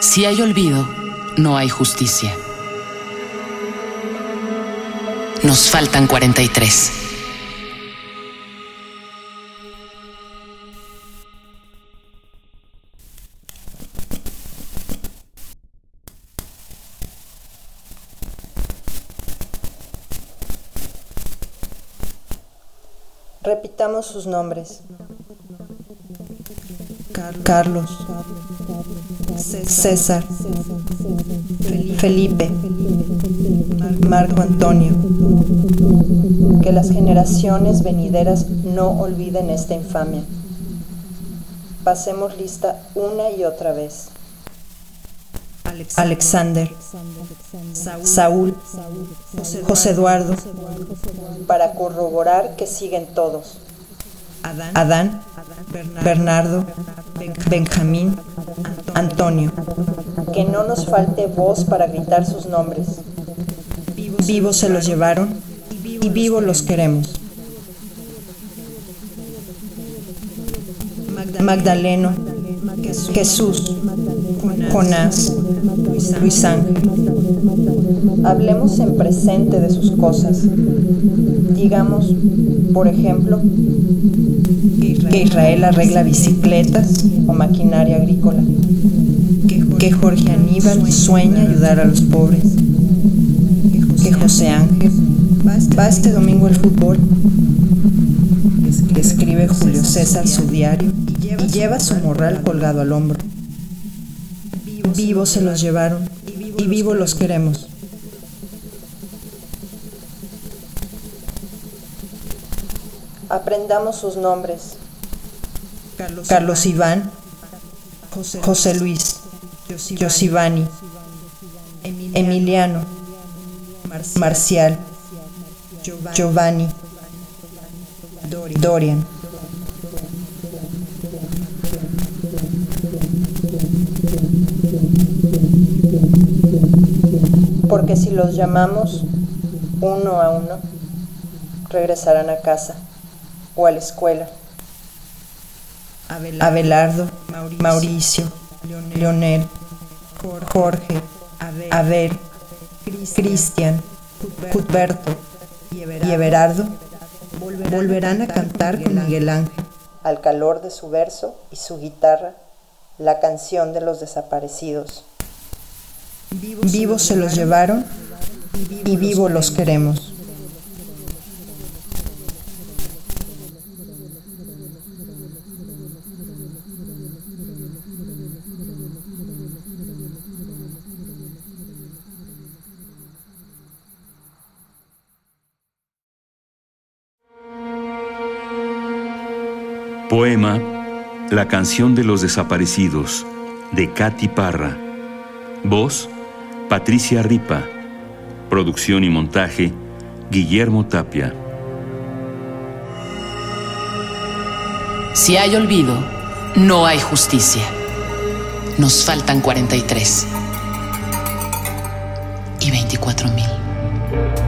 Si hay olvido, no hay justicia. Nos faltan 43. Repitamos sus nombres. Carlos, César, Felipe, Marco Antonio. Que las generaciones venideras no olviden esta infamia. Pasemos lista una y otra vez. Alexander, Saúl, José Eduardo, para corroborar que siguen todos. Adán, Bernardo, Benjamín, Antonio. Que no nos falte voz para gritar sus nombres. Vivos se los llevaron y vivos los queremos. Magdaleno, Jesús, Jonás, Luis Ángel. Hablemos en presente de sus cosas. Digamos, por ejemplo, que Israel arregla bicicletas o maquinaria agrícola. Que Jorge Aníbal sueña ayudar a los pobres. Que José Ángel va este domingo al fútbol. Que escribe Julio César su diario y lleva su morral colgado al hombro. Vivos se los llevaron y vivos los queremos. Aprendamos sus nombres. Carlos, Iván, José, Luis, Josivani, Emiliano, Marcial, Giovanni, Dorian. Porque si los llamamos uno a uno, regresarán a casa o a la escuela. Abelardo, Mauricio, Leonel, Jorge, Abel, Cristian, Cuthberto y Everardo volverán a cantar con Miguel Ángel al calor de su verso y su guitarra la canción de los desaparecidos. Vivos se los llevaron y vivos los queremos. Poema La canción de los desaparecidos de Katy Parra. Voz Patricia Ripa. Producción y montaje Guillermo Tapia. Si hay olvido, no hay justicia. Nos faltan 43 y 24 mil.